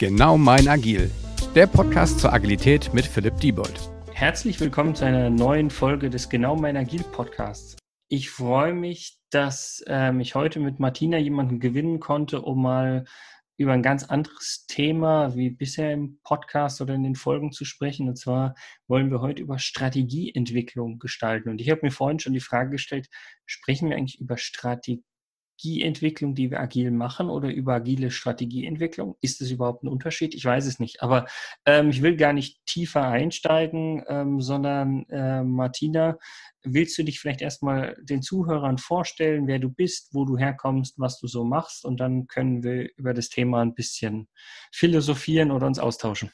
Genau mein Agil, der Podcast zur Agilität mit Philipp Diebold. Herzlich willkommen zu einer neuen Folge des Genau mein Agil Podcasts. Ich freue mich, dass ähm, ich heute mit Martina jemanden gewinnen konnte, um mal über ein ganz anderes Thema wie bisher im Podcast oder in den Folgen zu sprechen. Und zwar wollen wir heute über Strategieentwicklung gestalten. Und ich habe mir vorhin schon die Frage gestellt, sprechen wir eigentlich über Strategie? Strategieentwicklung, die wir agil machen oder über agile Strategieentwicklung? Ist es überhaupt ein Unterschied? Ich weiß es nicht. Aber ähm, ich will gar nicht tiefer einsteigen, ähm, sondern äh, Martina, willst du dich vielleicht erstmal den Zuhörern vorstellen, wer du bist, wo du herkommst, was du so machst und dann können wir über das Thema ein bisschen philosophieren oder uns austauschen.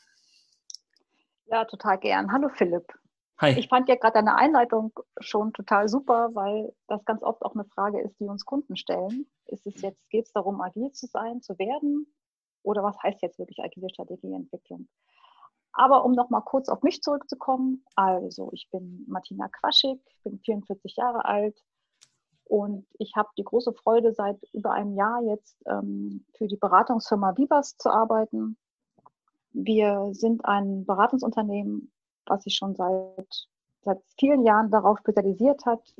Ja, total gern. Hallo Philipp. Hi. Ich fand ja gerade deine Einleitung schon total super, weil das ganz oft auch eine Frage ist, die uns Kunden stellen. Ist es jetzt, geht es darum, agil zu sein, zu werden? Oder was heißt jetzt wirklich agile Strategieentwicklung? Aber um nochmal kurz auf mich zurückzukommen, also ich bin Martina Quaschig, bin 44 Jahre alt und ich habe die große Freude, seit über einem Jahr jetzt ähm, für die Beratungsfirma Vivas zu arbeiten. Wir sind ein Beratungsunternehmen was sich schon seit, seit vielen Jahren darauf spezialisiert hat,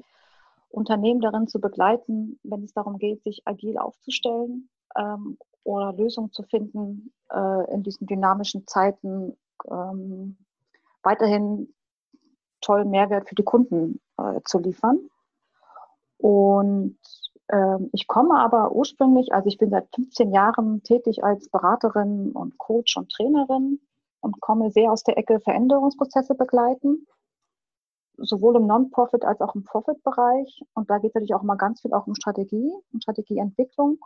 Unternehmen darin zu begleiten, wenn es darum geht, sich agil aufzustellen ähm, oder Lösungen zu finden, äh, in diesen dynamischen Zeiten ähm, weiterhin tollen Mehrwert für die Kunden äh, zu liefern. Und ähm, ich komme aber ursprünglich, also ich bin seit 15 Jahren tätig als Beraterin und Coach und Trainerin und komme sehr aus der Ecke Veränderungsprozesse begleiten, sowohl im Non-Profit als auch im Profit-Bereich. Und da geht es natürlich auch mal ganz viel auch um Strategie, um Strategieentwicklung.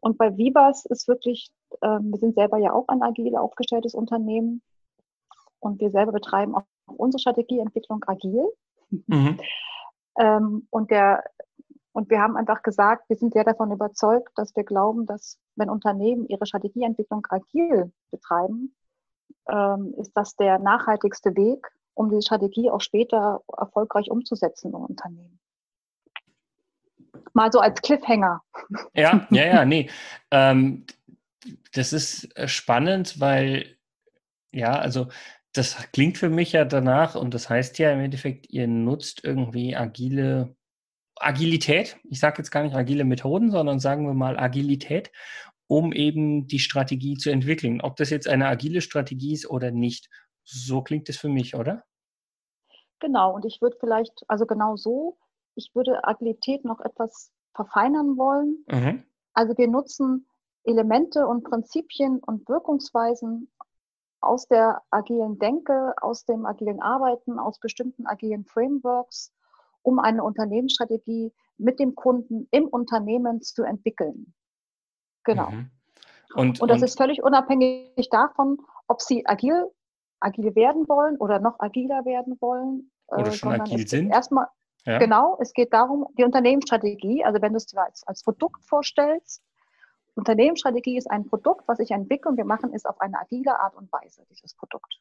Und bei Vibas ist wirklich, äh, wir sind selber ja auch ein agil aufgestelltes Unternehmen und wir selber betreiben auch unsere Strategieentwicklung agil. Mhm. ähm, und der und wir haben einfach gesagt, wir sind sehr davon überzeugt, dass wir glauben, dass wenn Unternehmen ihre Strategieentwicklung agil betreiben, ähm, ist das der nachhaltigste Weg, um die Strategie auch später erfolgreich umzusetzen im Unternehmen. Mal so als Cliffhanger. Ja, ja, ja, nee. Ähm, das ist äh, spannend, weil, ja, also das klingt für mich ja danach und das heißt ja im Endeffekt, ihr nutzt irgendwie agile Agilität. Ich sage jetzt gar nicht agile Methoden, sondern sagen wir mal Agilität, um eben die Strategie zu entwickeln. Ob das jetzt eine agile Strategie ist oder nicht. So klingt es für mich, oder? Genau, und ich würde vielleicht, also genau so, ich würde Agilität noch etwas verfeinern wollen. Mhm. Also wir nutzen Elemente und Prinzipien und Wirkungsweisen aus der agilen Denke, aus dem agilen Arbeiten, aus bestimmten agilen Frameworks, um eine Unternehmensstrategie mit dem Kunden im Unternehmen zu entwickeln. Genau. Mhm. Und, und das und, ist völlig unabhängig davon, ob sie agil, agil werden wollen oder noch agiler werden wollen. Oder äh, schon agil sind. Erstmal, ja. genau, es geht darum, die Unternehmensstrategie, also wenn du es dir als, als Produkt vorstellst, Unternehmensstrategie ist ein Produkt, was ich entwickle und wir machen es auf eine agile Art und Weise, dieses Produkt.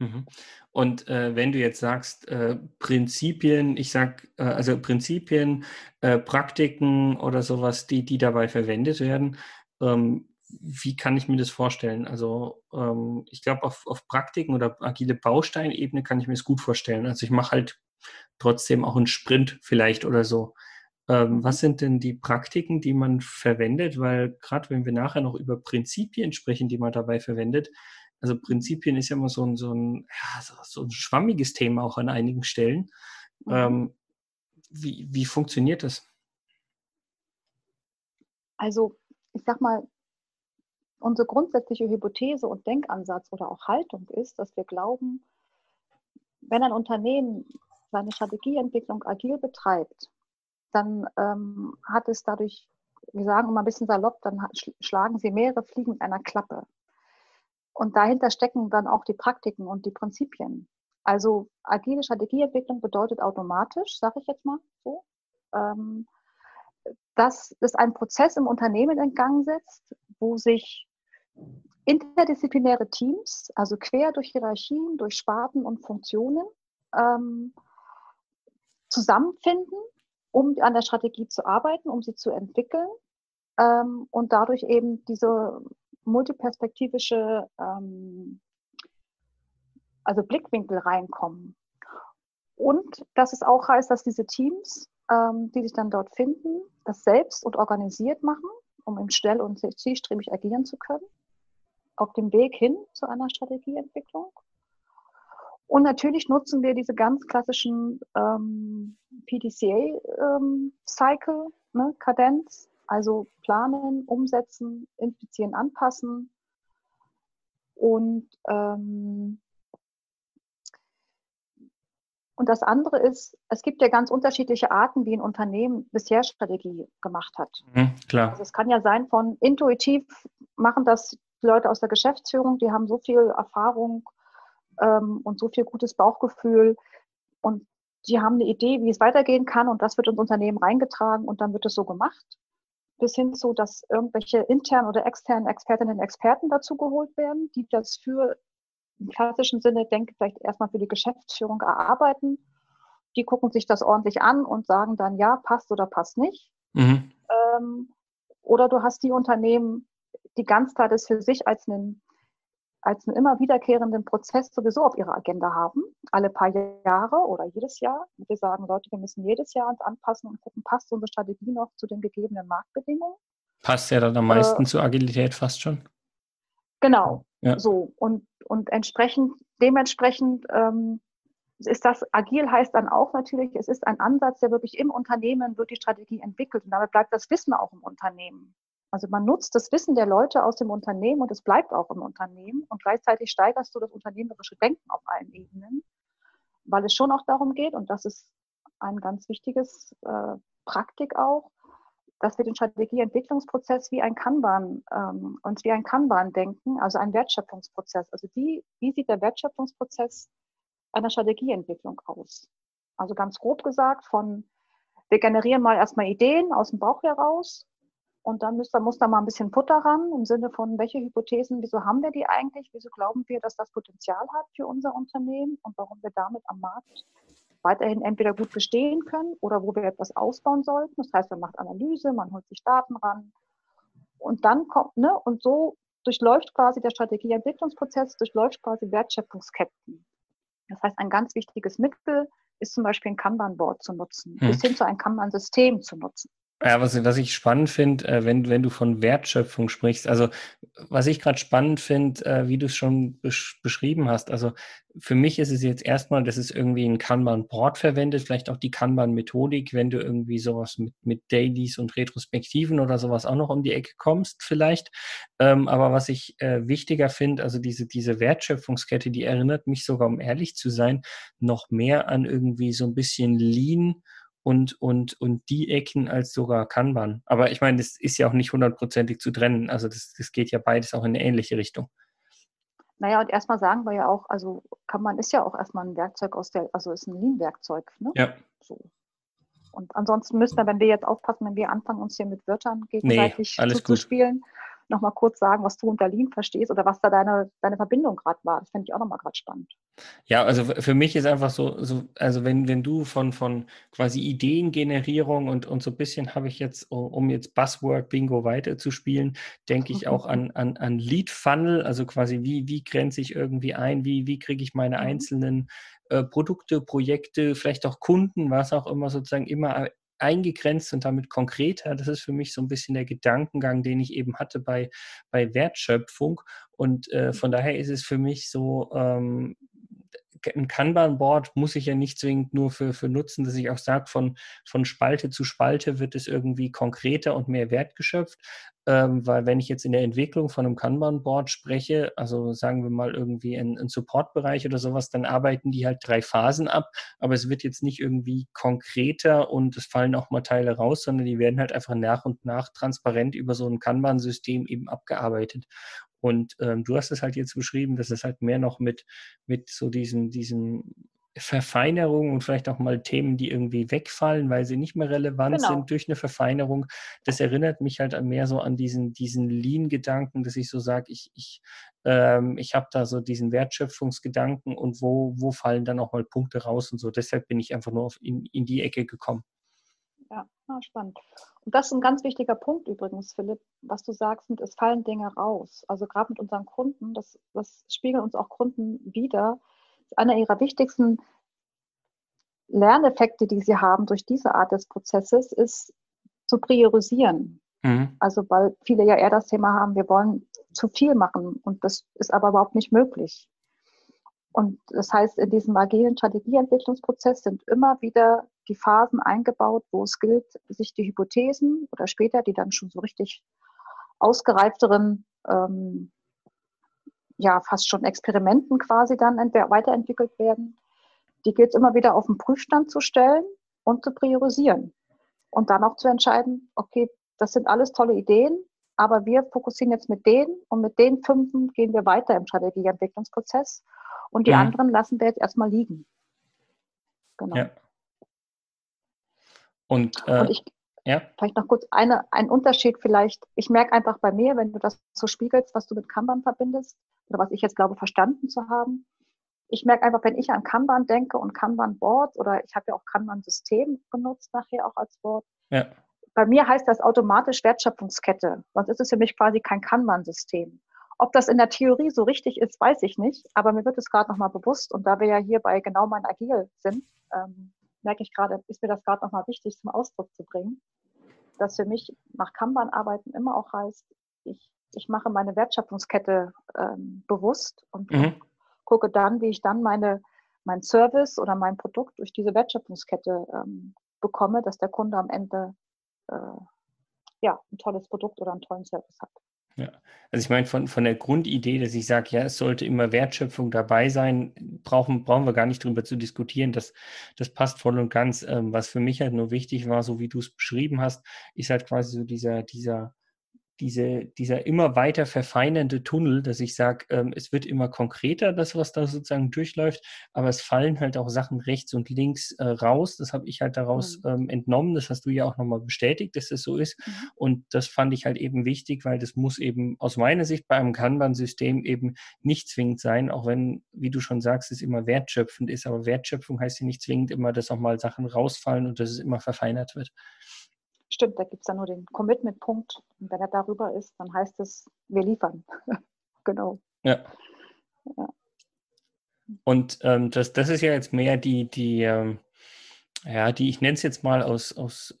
Mhm. Und äh, wenn du jetzt sagst, äh, Prinzipien, ich sag, äh, also Prinzipien, äh, Praktiken oder sowas, die, die dabei verwendet werden, ähm, wie kann ich mir das vorstellen? Also ähm, ich glaube, auf, auf Praktiken oder agile Bausteinebene kann ich mir das gut vorstellen. Also ich mache halt trotzdem auch einen Sprint vielleicht oder so. Ähm, was sind denn die Praktiken, die man verwendet? Weil gerade wenn wir nachher noch über Prinzipien sprechen, die man dabei verwendet, also Prinzipien ist ja immer so ein, so ein, ja, so, so ein schwammiges Thema auch an einigen Stellen. Mhm. Ähm, wie, wie funktioniert das? Also, ich sag mal, unsere grundsätzliche Hypothese und Denkansatz oder auch Haltung ist, dass wir glauben, wenn ein Unternehmen seine Strategieentwicklung agil betreibt, dann ähm, hat es dadurch, wir sagen immer ein bisschen salopp, dann schlagen sie mehrere Fliegen mit einer Klappe. Und dahinter stecken dann auch die Praktiken und die Prinzipien. Also agile Strategieentwicklung bedeutet automatisch, sage ich jetzt mal so, ähm, dass es ein Prozess im Unternehmen in Gang setzt, wo sich interdisziplinäre Teams, also quer durch Hierarchien, durch Sparten und Funktionen, ähm, zusammenfinden, um an der Strategie zu arbeiten, um sie zu entwickeln ähm, und dadurch eben diese multiperspektivische ähm, also Blickwinkel reinkommen. Und dass es auch heißt, dass diese Teams, ähm, die sich dann dort finden, das selbst und organisiert machen, um im schnell und zielstrebig agieren zu können, auf dem Weg hin zu einer Strategieentwicklung. Und natürlich nutzen wir diese ganz klassischen ähm, PDCA-Cycle, ähm, ne, Kadenz, also planen, umsetzen, infizieren, anpassen. Und, ähm, und das andere ist, es gibt ja ganz unterschiedliche Arten, wie ein Unternehmen bisher Strategie gemacht hat. Mhm, klar. Also es kann ja sein von intuitiv machen das Leute aus der Geschäftsführung, die haben so viel Erfahrung ähm, und so viel gutes Bauchgefühl und die haben eine Idee, wie es weitergehen kann und das wird ins Unternehmen reingetragen und dann wird es so gemacht. Bis hin zu, dass irgendwelche internen oder externen Expertinnen und Experten dazu geholt werden, die das für im klassischen Sinne, denke vielleicht erstmal für die Geschäftsführung erarbeiten. Die gucken sich das ordentlich an und sagen dann, ja, passt oder passt nicht. Mhm. Ähm, oder du hast die Unternehmen, die ganz klar das für sich als einen als einen immer wiederkehrenden Prozess sowieso auf ihrer Agenda haben, alle paar Jahre oder jedes Jahr. Wir sagen, Leute, wir müssen jedes Jahr uns anpassen und gucken, passt unsere Strategie noch zu den gegebenen Marktbedingungen. Passt ja dann am meisten äh, zur Agilität fast schon. Genau, ja. so. Und, und entsprechend, dementsprechend ähm, ist das, agil heißt dann auch natürlich, es ist ein Ansatz, der wirklich im Unternehmen wird die Strategie entwickelt und damit bleibt das Wissen auch im Unternehmen. Also man nutzt das Wissen der Leute aus dem Unternehmen und es bleibt auch im Unternehmen und gleichzeitig steigerst du das unternehmerische Denken auf allen Ebenen, weil es schon auch darum geht, und das ist ein ganz wichtiges äh, Praktik auch, dass wir den Strategieentwicklungsprozess wie ein Kanban ähm, uns wie ein Kanban denken, also ein Wertschöpfungsprozess. Also wie, wie sieht der Wertschöpfungsprozess einer Strategieentwicklung aus? Also ganz grob gesagt von wir generieren mal erstmal Ideen aus dem Bauch heraus und dann muss da, muss da mal ein bisschen Futter ran im Sinne von, welche Hypothesen, wieso haben wir die eigentlich? Wieso glauben wir, dass das Potenzial hat für unser Unternehmen und warum wir damit am Markt weiterhin entweder gut bestehen können oder wo wir etwas ausbauen sollten. Das heißt, man macht Analyse, man holt sich Daten ran. Und dann kommt, ne, und so durchläuft quasi der Strategieentwicklungsprozess, durchläuft quasi Wertschöpfungsketten. Das heißt, ein ganz wichtiges Mittel ist zum Beispiel ein Kanban-Board zu nutzen, hm. bis hin zu einem Kanban-System zu nutzen. Ja, was, was ich spannend finde, äh, wenn, wenn du von Wertschöpfung sprichst, also was ich gerade spannend finde, äh, wie du es schon besch beschrieben hast, also für mich ist es jetzt erstmal, dass es irgendwie ein Kanban-Board verwendet, vielleicht auch die Kanban-Methodik, wenn du irgendwie sowas mit, mit Dailies und Retrospektiven oder sowas auch noch um die Ecke kommst, vielleicht. Ähm, aber was ich äh, wichtiger finde, also diese, diese Wertschöpfungskette, die erinnert mich sogar, um ehrlich zu sein, noch mehr an irgendwie so ein bisschen Lean und, und, und die Ecken als sogar Kanban. Aber ich meine, das ist ja auch nicht hundertprozentig zu trennen. Also das, das geht ja beides auch in eine ähnliche Richtung. Naja, und erstmal sagen wir ja auch, also Kanban ist ja auch erstmal ein Werkzeug aus der, also ist ein Lean-Werkzeug. Ne? Ja. So. Und ansonsten müssen wir, wenn wir jetzt aufpassen, wenn wir anfangen, uns hier mit Wörtern gegenseitig nee, zuzuspielen, nochmal kurz sagen, was du unter Lean verstehst oder was da deine, deine Verbindung gerade war. Das fände ich auch nochmal gerade spannend. Ja, also für mich ist einfach so, so also wenn, wenn du von, von quasi Ideengenerierung und, und so ein bisschen habe ich jetzt, um jetzt Buzzword Bingo weiterzuspielen, denke ich auch an, an, an Lead Funnel, also quasi wie, wie grenze ich irgendwie ein, wie, wie kriege ich meine mhm. einzelnen äh, Produkte, Projekte, vielleicht auch Kunden, was auch immer sozusagen immer eingegrenzt und damit konkreter. Das ist für mich so ein bisschen der Gedankengang, den ich eben hatte bei, bei Wertschöpfung. Und äh, von daher ist es für mich so, ähm, ein Kanban-Board muss ich ja nicht zwingend nur für, für nutzen, dass ich auch sage, von, von Spalte zu Spalte wird es irgendwie konkreter und mehr Wert geschöpft. Ähm, weil wenn ich jetzt in der Entwicklung von einem Kanban-Board spreche, also sagen wir mal irgendwie ein, ein Support-Bereich oder sowas, dann arbeiten die halt drei Phasen ab, aber es wird jetzt nicht irgendwie konkreter und es fallen auch mal Teile raus, sondern die werden halt einfach nach und nach transparent über so ein Kanban-System eben abgearbeitet. Und ähm, du hast es halt jetzt beschrieben, dass es halt mehr noch mit, mit so diesen, diesen Verfeinerungen und vielleicht auch mal Themen, die irgendwie wegfallen, weil sie nicht mehr relevant genau. sind durch eine Verfeinerung. Das erinnert mich halt mehr so an diesen, diesen Lean-Gedanken, dass ich so sage, ich, ich, ähm, ich habe da so diesen Wertschöpfungsgedanken und wo, wo fallen dann auch mal Punkte raus und so. Deshalb bin ich einfach nur auf in, in die Ecke gekommen. Ja, ah, spannend. das ist ein ganz wichtiger Punkt übrigens, Philipp, was du sagst, mit es fallen Dinge raus. Also gerade mit unseren Kunden, das, das spiegeln uns auch Kunden wieder. Einer ihrer wichtigsten Lerneffekte, die sie haben durch diese Art des Prozesses, ist zu priorisieren. Mhm. Also weil viele ja eher das Thema haben, wir wollen zu viel machen und das ist aber überhaupt nicht möglich. Und das heißt, in diesem agilen Strategieentwicklungsprozess sind immer wieder die Phasen eingebaut, wo es gilt, sich die Hypothesen oder später die dann schon so richtig ausgereifteren, ähm, ja, fast schon Experimenten quasi dann weiterentwickelt werden, die gilt es immer wieder auf den Prüfstand zu stellen und zu priorisieren. Und dann auch zu entscheiden, okay, das sind alles tolle Ideen, aber wir fokussieren jetzt mit denen und mit den fünfen gehen wir weiter im Strategieentwicklungsprozess und die mhm. anderen lassen wir jetzt erstmal liegen. Genau. Ja. Und, äh, und ich, ja. vielleicht noch kurz eine, ein Unterschied vielleicht. Ich merke einfach bei mir, wenn du das so spiegelst, was du mit Kanban verbindest oder was ich jetzt glaube verstanden zu haben. Ich merke einfach, wenn ich an Kanban denke und Kanban Boards oder ich habe ja auch Kanban System benutzt nachher auch als Wort. Ja. Bei mir heißt das automatisch Wertschöpfungskette. Sonst ist es für mich quasi kein Kanban-System. Ob das in der Theorie so richtig ist, weiß ich nicht, aber mir wird es gerade nochmal bewusst und da wir ja hier bei genau mein Agil sind, ähm, merke ich gerade, ist mir das gerade nochmal wichtig zum Ausdruck zu bringen, dass für mich nach Kanban arbeiten immer auch heißt, ich, ich mache meine Wertschöpfungskette ähm, bewusst und mhm. gucke dann, wie ich dann meine, mein Service oder mein Produkt durch diese Wertschöpfungskette ähm, bekomme, dass der Kunde am Ende äh, ja, ein tolles Produkt oder einen tollen Service hat. Ja, also ich meine, von, von der Grundidee, dass ich sage, ja, es sollte immer Wertschöpfung dabei sein, brauchen, brauchen wir gar nicht drüber zu diskutieren. Das, das passt voll und ganz. Ähm, was für mich halt nur wichtig war, so wie du es beschrieben hast, ist halt quasi so dieser, dieser diese, dieser immer weiter verfeinernde Tunnel, dass ich sage, ähm, es wird immer konkreter, das, was da sozusagen durchläuft, aber es fallen halt auch Sachen rechts und links äh, raus. Das habe ich halt daraus mhm. ähm, entnommen. Das hast du ja auch nochmal bestätigt, dass das so ist. Mhm. Und das fand ich halt eben wichtig, weil das muss eben aus meiner Sicht bei einem Kanban-System eben nicht zwingend sein, auch wenn, wie du schon sagst, es immer wertschöpfend ist. Aber Wertschöpfung heißt ja nicht zwingend immer, dass auch mal Sachen rausfallen und dass es immer verfeinert wird. Stimmt, da gibt es dann nur den Commitment-Punkt. Und wenn er darüber ist, dann heißt es, wir liefern. genau. Ja. ja. Und ähm, das, das ist ja jetzt mehr die, die, ähm, ja, die, ich nenne es jetzt mal aus, aus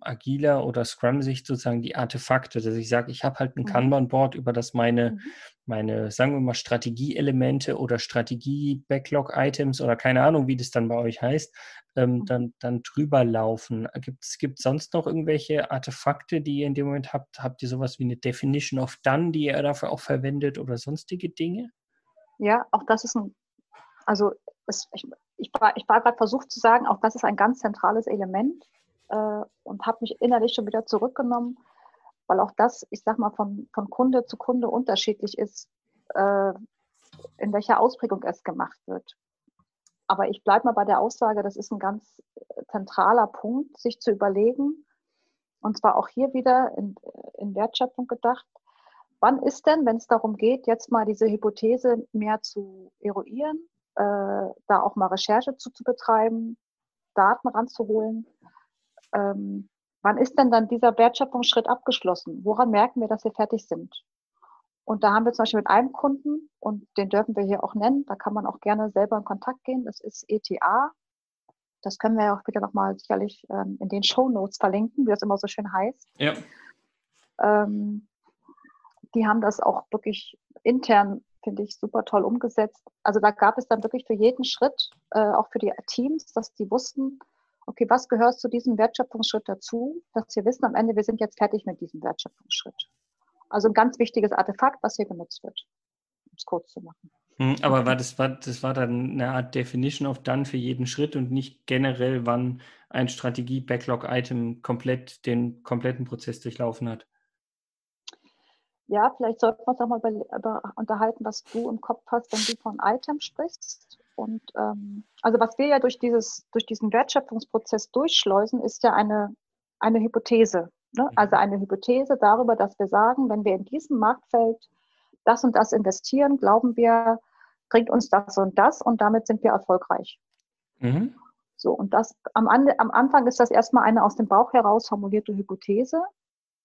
agiler oder Scrum-Sicht sozusagen die Artefakte, dass ich sage, ich habe halt ein mhm. Kanban-Board, über das meine, mhm. meine, sagen wir mal, Strategieelemente oder Strategie-Backlog-Items oder keine Ahnung, wie das dann bei euch heißt, ähm, mhm. dann, dann drüber laufen. Gibt es sonst noch irgendwelche Artefakte, die ihr in dem Moment habt? Habt ihr sowas wie eine Definition of Done, die ihr dafür auch verwendet oder sonstige Dinge? Ja, auch das ist ein, also es, ich, ich war, ich war gerade versucht zu sagen, auch das ist ein ganz zentrales Element äh, und habe mich innerlich schon wieder zurückgenommen, weil auch das, ich sag mal, von, von Kunde zu Kunde unterschiedlich ist, äh, in welcher Ausprägung es gemacht wird. Aber ich bleibe mal bei der Aussage, das ist ein ganz zentraler Punkt, sich zu überlegen, und zwar auch hier wieder in, in Wertschöpfung gedacht, wann ist denn, wenn es darum geht, jetzt mal diese Hypothese mehr zu eruieren, äh, da auch mal Recherche zu, zu betreiben, Daten ranzuholen, ähm, wann ist denn dann dieser Wertschöpfungsschritt abgeschlossen? Woran merken wir, dass wir fertig sind? Und da haben wir zum Beispiel mit einem Kunden, und den dürfen wir hier auch nennen, da kann man auch gerne selber in Kontakt gehen, das ist ETA. Das können wir ja auch wieder nochmal sicherlich ähm, in den Show Notes verlinken, wie das immer so schön heißt. Ja. Ähm, die haben das auch wirklich intern, finde ich, super toll umgesetzt. Also da gab es dann wirklich für jeden Schritt, äh, auch für die Teams, dass die wussten, okay, was gehört zu diesem Wertschöpfungsschritt dazu, dass wir wissen am Ende, wir sind jetzt fertig mit diesem Wertschöpfungsschritt. Also ein ganz wichtiges Artefakt, was hier genutzt wird, um es kurz zu machen. Hm, aber war das, war, das war dann eine Art Definition of Done für jeden Schritt und nicht generell, wann ein Strategie-Backlog-Item komplett den kompletten Prozess durchlaufen hat? Ja, vielleicht sollten wir uns auch mal über, über unterhalten, was du im Kopf hast, wenn du von Item sprichst. Und ähm, also was wir ja durch, dieses, durch diesen Wertschöpfungsprozess durchschleusen, ist ja eine, eine Hypothese. Ne? Mhm. Also eine Hypothese darüber, dass wir sagen, wenn wir in diesem Marktfeld das und das investieren, glauben wir, bringt uns das und das und damit sind wir erfolgreich. Mhm. So, und das am, am Anfang ist das erstmal eine aus dem Bauch heraus formulierte Hypothese.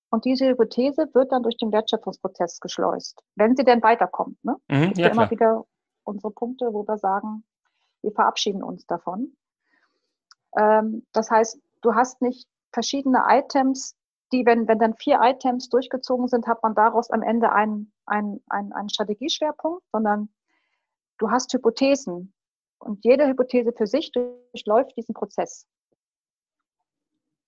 Und diese Hypothese wird dann durch den Wertschöpfungsprozess geschleust, wenn sie denn weiterkommt. Ne? Mhm, ja, immer wieder unsere Punkte, wo wir sagen, wir verabschieden uns davon. Ähm, das heißt, du hast nicht verschiedene Items, die, wenn, wenn dann vier Items durchgezogen sind, hat man daraus am Ende einen, einen, einen, einen Strategieschwerpunkt, sondern du hast Hypothesen. Und jede Hypothese für sich durchläuft diesen Prozess.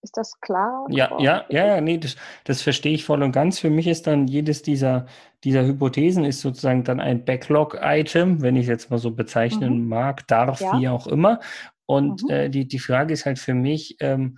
Ist das klar? Ja, ja, ja, ja, nee, das, das verstehe ich voll und ganz. Für mich ist dann jedes dieser, dieser Hypothesen ist sozusagen dann ein Backlog-Item, wenn ich es jetzt mal so bezeichnen mhm. mag, darf, ja. wie auch immer. Und mhm. äh, die, die Frage ist halt für mich, ähm,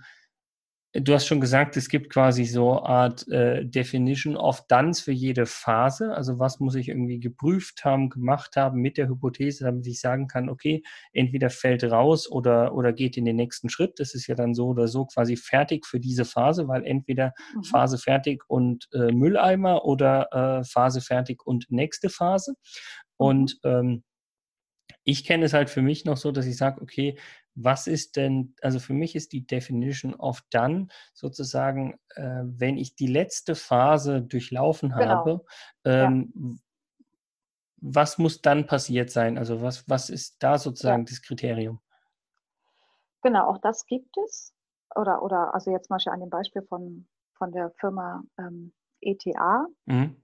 Du hast schon gesagt, es gibt quasi so eine Art äh, Definition of Dones für jede Phase. Also was muss ich irgendwie geprüft haben, gemacht haben mit der Hypothese, damit ich sagen kann, okay, entweder fällt raus oder, oder geht in den nächsten Schritt. Das ist ja dann so oder so quasi fertig für diese Phase, weil entweder mhm. Phase fertig und äh, Mülleimer oder äh, Phase fertig und nächste Phase. Und mhm. ähm, ich kenne es halt für mich noch so, dass ich sage, okay, was ist denn, also für mich ist die Definition of done sozusagen, äh, wenn ich die letzte Phase durchlaufen genau. habe, ähm, ja. was muss dann passiert sein? Also was, was ist da sozusagen ja. das Kriterium? Genau, auch das gibt es. Oder, oder also jetzt mal an dem Beispiel von, von der Firma ähm, ETA. Mhm.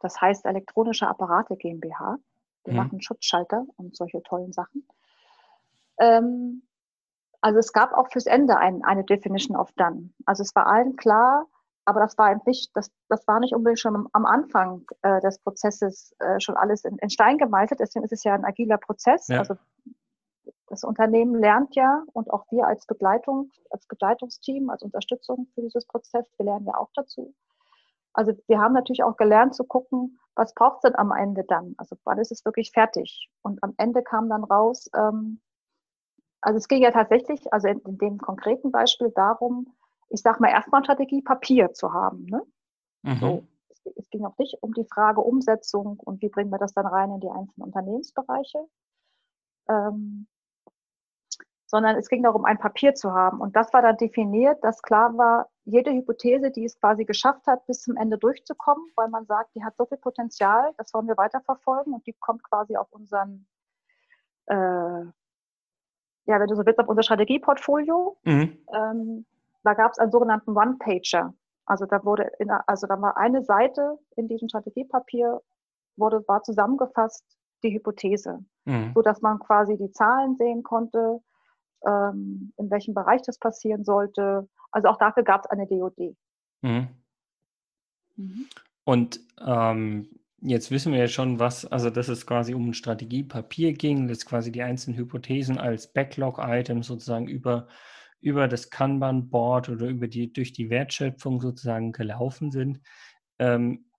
Das heißt elektronische Apparate GmbH. Wir mhm. machen Schutzschalter und solche tollen Sachen. Ähm, also es gab auch fürs Ende ein, eine Definition of done. Also es war allen klar, aber das war nicht, das, das war nicht unbedingt schon am Anfang äh, des Prozesses äh, schon alles in, in, Stein gemeißelt. Deswegen ist es ja ein agiler Prozess. Ja. Also das Unternehmen lernt ja und auch wir als Begleitung, als Begleitungsteam, als Unterstützung für dieses Prozess, wir lernen ja auch dazu. Also wir haben natürlich auch gelernt zu gucken, was braucht es denn am Ende dann? Also wann ist es wirklich fertig? Und am Ende kam dann raus, ähm, also es ging ja tatsächlich, also in, in dem konkreten Beispiel darum, ich sage mal erstmal Strategiepapier zu haben. Ne? Mhm. So, es, es, ging auch nicht um die Frage Umsetzung und wie bringen wir das dann rein in die einzelnen Unternehmensbereiche, ähm, sondern es ging darum, ein Papier zu haben. Und das war dann definiert, dass klar war, jede Hypothese, die es quasi geschafft hat, bis zum Ende durchzukommen, weil man sagt, die hat so viel Potenzial, das wollen wir weiterverfolgen und die kommt quasi auf unseren äh, ja, wenn du so willst, auf unser Strategieportfolio. Mhm. Ähm, da gab es einen sogenannten One-Pager. Also da wurde, in, also da war eine Seite in diesem Strategiepapier, wurde, war zusammengefasst die Hypothese, mhm. so dass man quasi die Zahlen sehen konnte, ähm, in welchem Bereich das passieren sollte. Also auch dafür gab es eine DOD. Mhm. Mhm. Und ähm, Jetzt wissen wir ja schon, was, also dass es quasi um ein Strategiepapier ging, dass quasi die einzelnen Hypothesen als Backlog-Item sozusagen über, über das Kanban-Board oder über die, durch die Wertschöpfung sozusagen gelaufen sind. Ähm,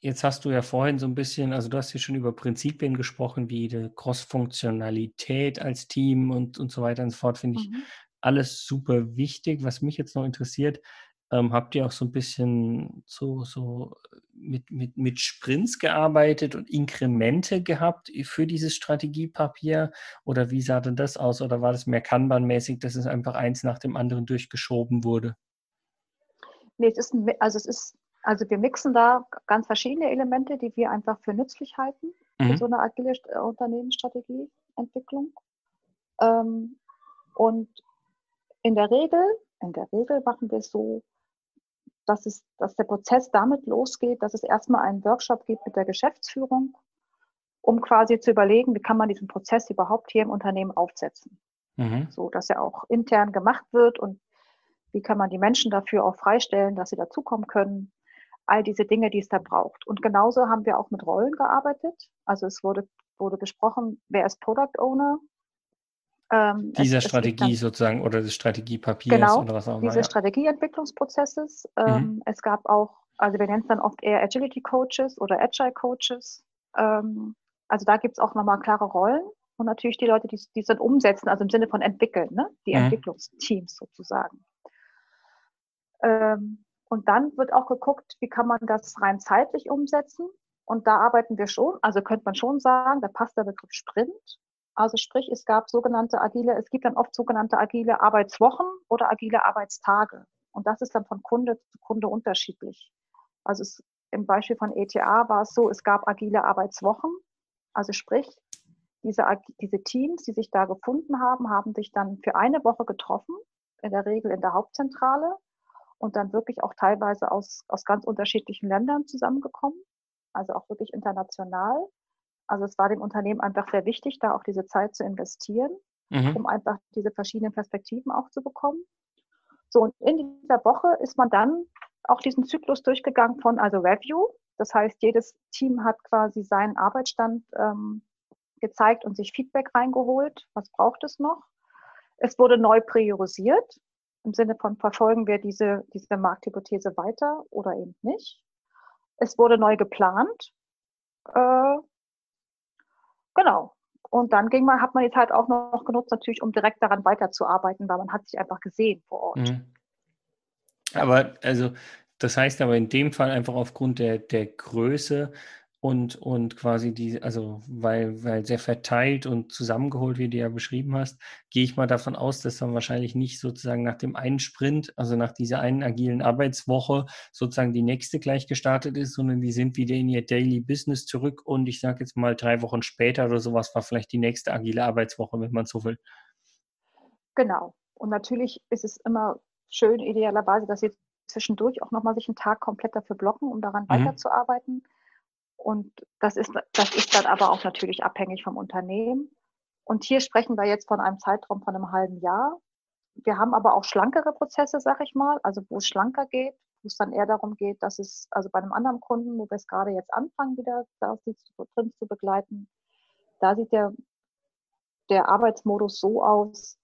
jetzt hast du ja vorhin so ein bisschen, also du hast ja schon über Prinzipien gesprochen, wie die Cross-Funktionalität als Team und, und so weiter und so fort, finde ich mhm. alles super wichtig. Was mich jetzt noch interessiert, ähm, habt ihr auch so ein bisschen so, so mit, mit, mit Sprints gearbeitet und Inkremente gehabt für dieses Strategiepapier? Oder wie sah denn das aus? Oder war das mehr Kanban-mäßig, dass es einfach eins nach dem anderen durchgeschoben wurde? Nee, es ist, also es ist, also wir mixen da ganz verschiedene Elemente, die wir einfach für nützlich halten, mhm. für so eine agile äh, Unternehmensstrategieentwicklung. Ähm, und in der Regel, in der Regel machen wir es so, dass, es, dass der Prozess damit losgeht, dass es erstmal einen Workshop gibt mit der Geschäftsführung, um quasi zu überlegen, wie kann man diesen Prozess überhaupt hier im Unternehmen aufsetzen. Mhm. So dass er auch intern gemacht wird und wie kann man die Menschen dafür auch freistellen, dass sie dazukommen können. All diese Dinge, die es da braucht. Und genauso haben wir auch mit Rollen gearbeitet. Also es wurde, wurde besprochen, wer ist Product Owner, ähm, Dieser es, Strategie es sozusagen oder des Strategiepapiers genau, oder was auch immer. Dieses ja. Strategieentwicklungsprozesses. Ähm, mhm. Es gab auch, also wir nennen es dann oft eher Agility Coaches oder Agile Coaches. Ähm, also da gibt es auch nochmal klare Rollen und natürlich die Leute, die, es dann umsetzen, also im Sinne von entwickeln, ne? die mhm. Entwicklungsteams sozusagen. Ähm, und dann wird auch geguckt, wie kann man das rein zeitlich umsetzen. Und da arbeiten wir schon, also könnte man schon sagen, da passt der Begriff Sprint Also sprich, es gab sogenannte agile, es gibt dann oft sogenannte agile Arbeitswochen oder agile Arbeitstage. Und das ist dann von Kunde zu Kunde unterschiedlich. Also es, im Beispiel von ETA war es so, es gab agile Arbeitswochen. Also sprich, diese, diese Teams, die sich da gefunden haben, haben sich dann für eine Woche getroffen, in der Regel in der Hauptzentrale und dann wirklich auch teilweise aus, aus ganz unterschiedlichen Ländern zusammengekommen, also auch wirklich international. Also es war dem Unternehmen einfach sehr wichtig, da auch diese Zeit zu investieren, mhm. um einfach diese verschiedenen Perspektiven auch zu bekommen. So, und in dieser Woche ist man dann auch diesen Zyklus durchgegangen von, also Review. Das heißt, jedes Team hat quasi seinen Arbeitsstand ähm, gezeigt und sich Feedback reingeholt. Was braucht es noch? Es wurde neu priorisiert im Sinne von verfolgen wir diese, diese Markthypothese weiter oder eben nicht. Es wurde neu geplant. Äh, genau. Und dann ging man, hat man die Zeit auch noch genutzt, natürlich, um direkt daran weiterzuarbeiten, weil man hat sich einfach gesehen vor Ort. Mhm. Aber also das heißt aber in dem Fall einfach aufgrund der, der Größe und, und quasi die, also weil, weil sehr verteilt und zusammengeholt, wie du ja beschrieben hast, gehe ich mal davon aus, dass dann wahrscheinlich nicht sozusagen nach dem einen Sprint, also nach dieser einen agilen Arbeitswoche sozusagen die nächste gleich gestartet ist, sondern die sind wieder in ihr Daily Business zurück und ich sage jetzt mal drei Wochen später oder sowas war vielleicht die nächste agile Arbeitswoche, wenn man so will. Genau. Und natürlich ist es immer schön, idealerweise, dass sie zwischendurch auch nochmal sich einen Tag komplett dafür blocken, um daran mhm. weiterzuarbeiten. Und das ist, das ist dann aber auch natürlich abhängig vom Unternehmen. Und hier sprechen wir jetzt von einem Zeitraum von einem halben Jahr. Wir haben aber auch schlankere Prozesse, sag ich mal, also wo es schlanker geht, wo es dann eher darum geht, dass es, also bei einem anderen Kunden, wo wir es gerade jetzt anfangen, wieder da drin zu begleiten, da sieht der, der Arbeitsmodus so aus,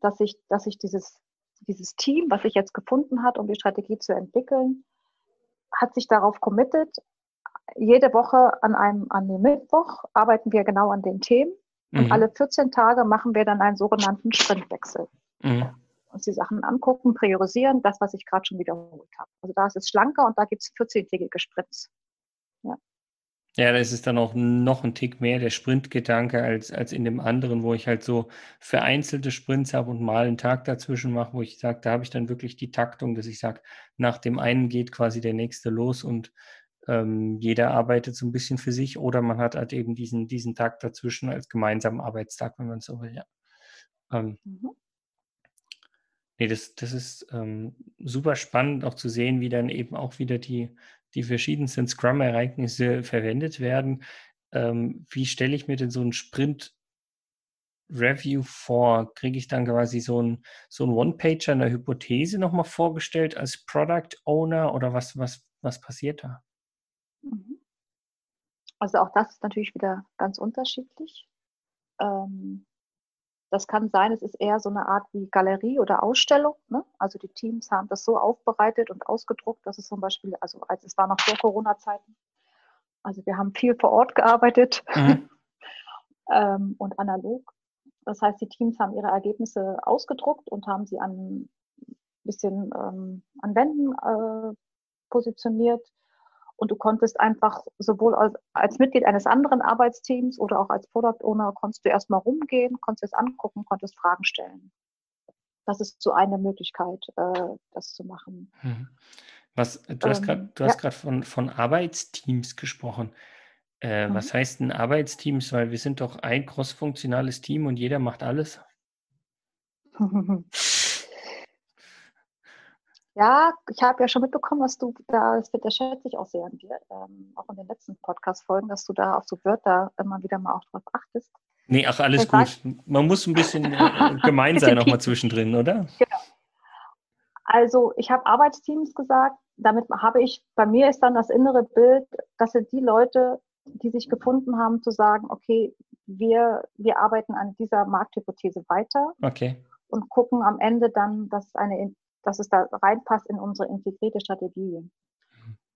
dass sich, dass sich dieses, dieses Team, was sich jetzt gefunden hat, um die Strategie zu entwickeln, hat sich darauf committed, jede Woche an einem, an dem Mittwoch arbeiten wir genau an den Themen. Mhm. Und alle 14 Tage machen wir dann einen sogenannten Sprintwechsel. Mhm. Uns die Sachen angucken, priorisieren, das, was ich gerade schon wiederholt habe. Also da ist es schlanker und da gibt es 14-tägige Sprints. Ja. Ja, das ist dann auch noch ein Tick mehr der Sprintgedanke als, als in dem anderen, wo ich halt so vereinzelte Sprints habe und mal einen Tag dazwischen mache, wo ich sage, da habe ich dann wirklich die Taktung, dass ich sage, nach dem einen geht quasi der nächste los und ähm, jeder arbeitet so ein bisschen für sich oder man hat halt eben diesen, diesen Tag dazwischen als gemeinsamen Arbeitstag, wenn man so will, ja. Ähm, mhm. Nee, das, das ist ähm, super spannend auch zu sehen, wie dann eben auch wieder die, die verschiedensten Scrum-Ereignisse verwendet werden. Ähm, wie stelle ich mir denn so einen Sprint Review vor? Kriege ich dann quasi so ein, so ein One-Pager, eine Hypothese nochmal vorgestellt als Product Owner oder was, was, was passiert da? Mhm. Also auch das ist natürlich wieder ganz unterschiedlich. Ähm, das kann sein, es ist eher so eine Art wie Galerie oder Ausstellung. Ne? Also die Teams haben das so aufbereitet und ausgedruckt, dass es zum Beispiel, also als es war noch vor Corona-Zeiten, also wir haben viel vor Ort gearbeitet mhm. ähm, und analog. Das heißt, die Teams haben ihre Ergebnisse ausgedruckt und haben sie an bisschen ähm, an Wänden äh, positioniert und du konntest einfach sowohl als, als, Mitglied eines anderen Arbeitsteams oder auch als Product Owner konntest du erstmal rumgehen, konntest es angucken, konntest Fragen stellen. Das ist so eine Möglichkeit, äh, das zu machen. Mhm. Was, du hast ähm, gerade ja. von, von Arbeitsteams gesprochen. Äh, mhm. Was heißt denn Arbeitsteams? Weil wir sind doch ein crossfunktionales Team und jeder macht alles. Ja, ich habe ja schon mitbekommen, dass du da, das, das schätze ich auch sehr an dir, ähm, auch in den letzten Podcast-Folgen, dass du da auf so Wörter immer wieder mal auch drauf achtest. Nee, ach, alles gut. Man muss ein bisschen äh, gemein sein auch mal zwischendrin, oder? Genau. Also, ich habe Arbeitsteams gesagt, damit habe ich, bei mir ist dann das innere Bild, das sind die Leute, die sich gefunden haben, zu sagen, okay, wir, wir arbeiten an dieser Markthypothese weiter. Okay. Und gucken am Ende dann, dass eine dass es da reinpasst in unsere integrierte Strategie.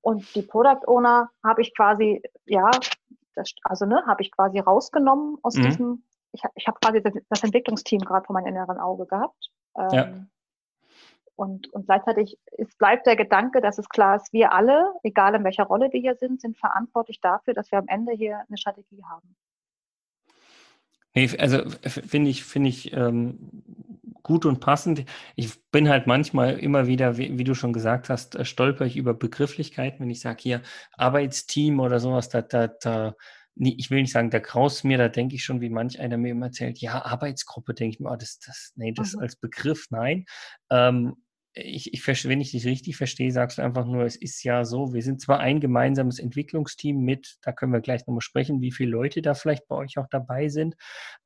Und die Product Owner habe ich quasi, ja, das, also ne, habe ich quasi rausgenommen aus mhm. diesem, ich, ich habe quasi das, Entwicklungsteam gerade vor meinem inneren Auge gehabt. Ähm, ja. Und, und gleichzeitig ist, bleibt der Gedanke, dass es klar ist, wir alle, egal in welcher Rolle wir hier sind, sind verantwortlich dafür, dass wir am Ende hier eine Strategie haben. Nee, also finde ich, finde ich ähm, gut und passend. Ich bin halt manchmal immer wieder, wie, wie du schon gesagt hast, äh, stolper ich über Begrifflichkeiten, wenn ich sage hier Arbeitsteam oder sowas, da, da, da ich will nicht sagen, da graust mir, da denke ich schon, wie manch einer mir immer erzählt, ja, Arbeitsgruppe, denke ich mir, oh, das, das, nee, das mhm. als Begriff, nein. Ähm, ich, ich, wenn ich dich richtig verstehe, sagst du einfach nur, es ist ja so, wir sind zwar ein gemeinsames Entwicklungsteam mit, da können wir gleich nochmal sprechen, wie viele Leute da vielleicht bei euch auch dabei sind,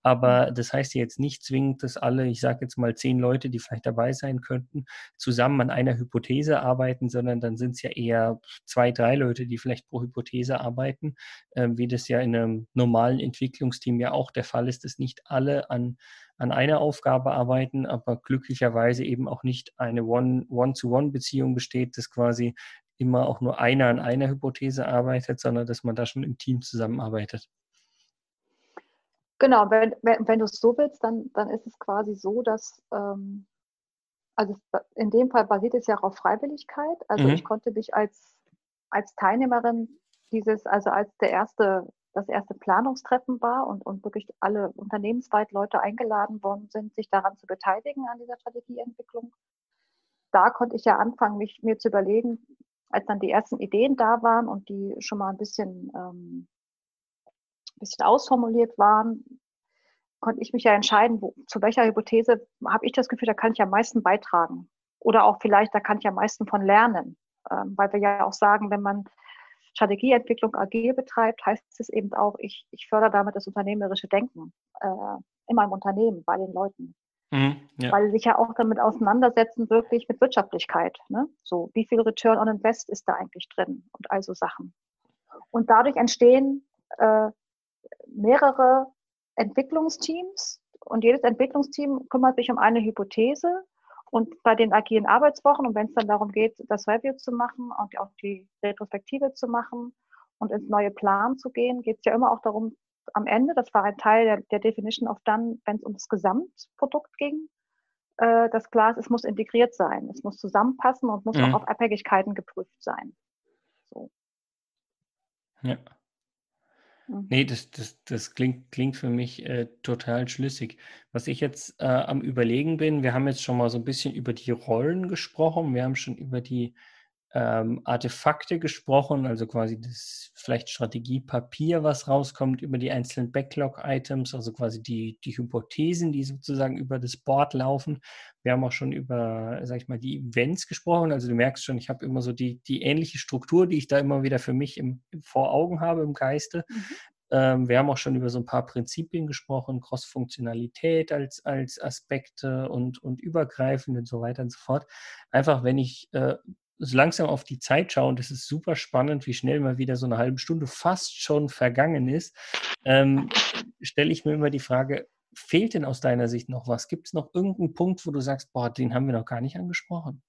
aber mhm. das heißt jetzt nicht zwingend, dass alle, ich sage jetzt mal zehn Leute, die vielleicht dabei sein könnten, zusammen an einer Hypothese arbeiten, sondern dann sind es ja eher zwei, drei Leute, die vielleicht pro Hypothese arbeiten, äh, wie das ja in einem normalen Entwicklungsteam ja auch der Fall ist, dass nicht alle an an einer Aufgabe arbeiten, aber glücklicherweise eben auch nicht eine One-to-One-Beziehung besteht, dass quasi immer auch nur einer an einer Hypothese arbeitet, sondern dass man da schon im Team zusammenarbeitet. Genau, wenn, wenn, wenn du es so willst, dann, dann ist es quasi so, dass, ähm, also in dem Fall basiert es ja auch auf Freiwilligkeit. Also mhm. ich konnte dich als, als Teilnehmerin dieses, also als der erste das erste Planungstreffen war und, und wirklich alle unternehmensweit Leute eingeladen worden sind, sich daran zu beteiligen an dieser Strategieentwicklung. Da konnte ich ja anfangen, mich mir zu überlegen, als dann die ersten Ideen da waren und die schon mal ein bisschen, ähm, bisschen ausformuliert waren, konnte ich mich ja entscheiden, wo, zu welcher Hypothese habe ich das Gefühl, da kann ich am meisten beitragen. Oder auch vielleicht, da kann ich am meisten von lernen. Ähm, weil wir ja auch sagen, wenn man Strategieentwicklung agil betreibt, heißt es eben auch, ich, ich fördere damit das unternehmerische Denken äh, in meinem Unternehmen, bei den Leuten. Mhm, ja. Weil sie sich ja auch damit auseinandersetzen, wirklich mit Wirtschaftlichkeit. Ne? So, wie viel Return on Invest ist da eigentlich drin und all so Sachen. Und dadurch entstehen äh, mehrere Entwicklungsteams und jedes Entwicklungsteam kümmert sich um eine Hypothese und bei den agilen Arbeitswochen, und wenn es dann darum geht, das Review zu machen und auch die Retrospektive zu machen und ins neue Plan zu gehen, geht es ja immer auch darum, am Ende, das war ein Teil der, der Definition of Done, wenn es um das Gesamtprodukt ging, äh, das Glas, es muss integriert sein, es muss zusammenpassen und muss mhm. auch auf Abhängigkeiten geprüft sein. So. Ja. Mhm. Nee, das, das, das klingt, klingt für mich äh, total schlüssig. Was ich jetzt äh, am Überlegen bin, wir haben jetzt schon mal so ein bisschen über die Rollen gesprochen, wir haben schon über die ähm, Artefakte gesprochen, also quasi das vielleicht Strategiepapier, was rauskommt, über die einzelnen Backlog-Items, also quasi die, die Hypothesen, die sozusagen über das Board laufen. Wir haben auch schon über, sag ich mal, die Events gesprochen. Also du merkst schon, ich habe immer so die, die ähnliche Struktur, die ich da immer wieder für mich im, vor Augen habe im Geiste. Mhm. Ähm, wir haben auch schon über so ein paar Prinzipien gesprochen, Cross-Funktionalität als, als Aspekte und, und übergreifend und so weiter und so fort. Einfach, wenn ich äh, so langsam auf die Zeit schaue und es ist super spannend, wie schnell mal wieder so eine halbe Stunde fast schon vergangen ist, ähm, stelle ich mir immer die Frage, fehlt denn aus deiner Sicht noch was? Gibt es noch irgendeinen Punkt, wo du sagst, boah, den haben wir noch gar nicht angesprochen?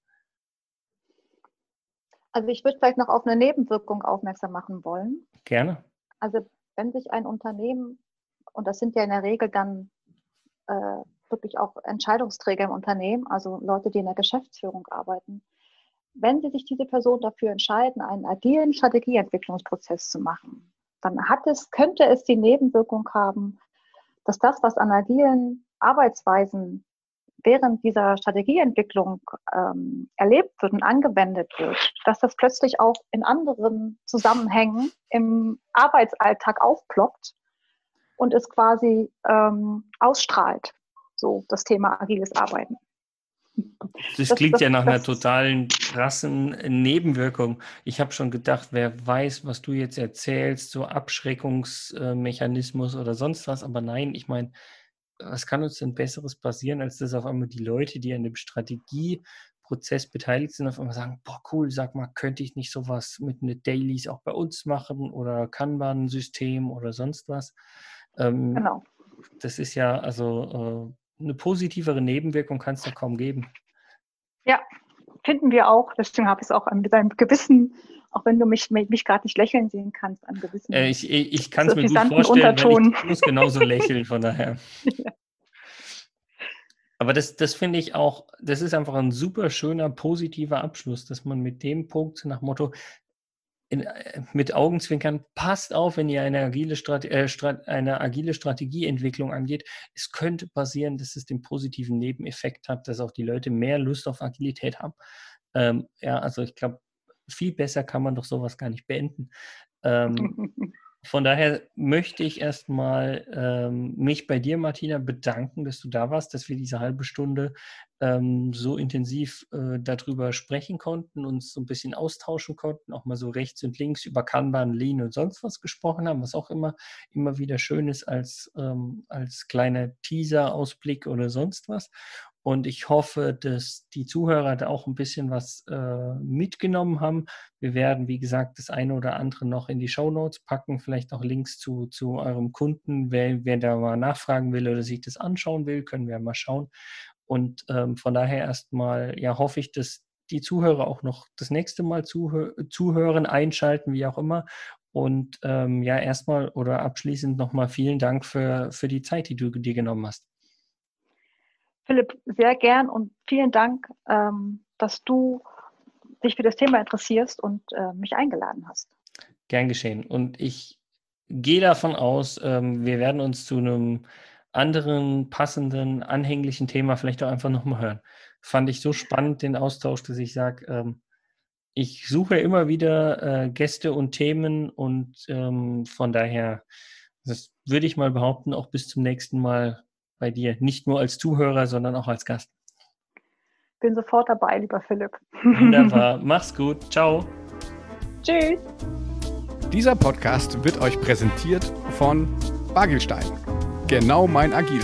Also ich würde vielleicht noch auf eine Nebenwirkung aufmerksam machen wollen. Gerne. Also wenn sich ein Unternehmen, und das sind ja in der Regel dann äh, wirklich auch Entscheidungsträger im Unternehmen, also Leute, die in der Geschäftsführung arbeiten, wenn Sie sich diese Person dafür entscheiden, einen agilen Strategieentwicklungsprozess zu machen, dann hat es, könnte es die Nebenwirkung haben, dass das, was an agilen Arbeitsweisen während dieser Strategieentwicklung ähm, erlebt wird und angewendet wird, dass das plötzlich auch in anderen Zusammenhängen im Arbeitsalltag aufploppt und es quasi ähm, ausstrahlt, so das Thema agiles Arbeiten. Das, das klingt das, ja nach das, einer totalen krassen Nebenwirkung. Ich habe schon gedacht, wer weiß, was du jetzt erzählst, so Abschreckungsmechanismus oder sonst was. Aber nein, ich meine, was kann uns denn Besseres passieren, als dass auf einmal die Leute, die an dem Strategieprozess beteiligt sind, auf einmal sagen, boah, cool, sag mal, könnte ich nicht sowas mit einer Dailies auch bei uns machen oder Kanban-System oder sonst was? Ähm, genau. Das ist ja, also äh, eine positivere Nebenwirkung kann es doch kaum geben. Ja, finden wir auch. Deswegen habe ich es auch mit einem gewissen, auch wenn du mich, mich gerade nicht lächeln sehen kannst, an gewissen. Äh, ich ich, ich kann es mir gut vorstellen, Unterton. ich muss genauso lächeln, von daher. ja. Aber das, das finde ich auch, das ist einfach ein super schöner, positiver Abschluss, dass man mit dem Punkt nach Motto, in, äh, mit Augenzwinkern, passt auf, wenn ihr eine agile, Strate äh, Strat eine agile Strategieentwicklung angeht. Es könnte passieren, dass es den positiven Nebeneffekt hat, dass auch die Leute mehr Lust auf Agilität haben. Ähm, ja, also ich glaube, viel besser kann man doch sowas gar nicht beenden. Ähm, Von daher möchte ich erstmal ähm, mich bei dir, Martina, bedanken, dass du da warst, dass wir diese halbe Stunde ähm, so intensiv äh, darüber sprechen konnten, uns so ein bisschen austauschen konnten, auch mal so rechts und links über Kanban, Lean und sonst was gesprochen haben, was auch immer, immer wieder schön ist als, ähm, als kleiner Teaser-Ausblick oder sonst was. Und ich hoffe, dass die Zuhörer da auch ein bisschen was äh, mitgenommen haben. Wir werden, wie gesagt, das eine oder andere noch in die Show Notes packen, vielleicht auch Links zu, zu eurem Kunden. Wer, wer da mal nachfragen will oder sich das anschauen will, können wir mal schauen. Und ähm, von daher erstmal, ja, hoffe ich, dass die Zuhörer auch noch das nächste Mal zuhö zuhören, einschalten, wie auch immer. Und ähm, ja, erstmal oder abschließend nochmal vielen Dank für, für die Zeit, die du dir genommen hast. Philipp, sehr gern und vielen Dank, ähm, dass du dich für das Thema interessierst und äh, mich eingeladen hast. Gern geschehen. Und ich gehe davon aus, ähm, wir werden uns zu einem anderen passenden, anhänglichen Thema vielleicht auch einfach nochmal hören. Fand ich so spannend, den Austausch, dass ich sage, ähm, ich suche immer wieder äh, Gäste und Themen und ähm, von daher, das würde ich mal behaupten, auch bis zum nächsten Mal bei dir, nicht nur als Zuhörer, sondern auch als Gast. Bin sofort dabei, lieber Philipp. Wunderbar. Mach's gut. Ciao. Tschüss. Dieser Podcast wird euch präsentiert von Bagelstein. Genau mein Agil.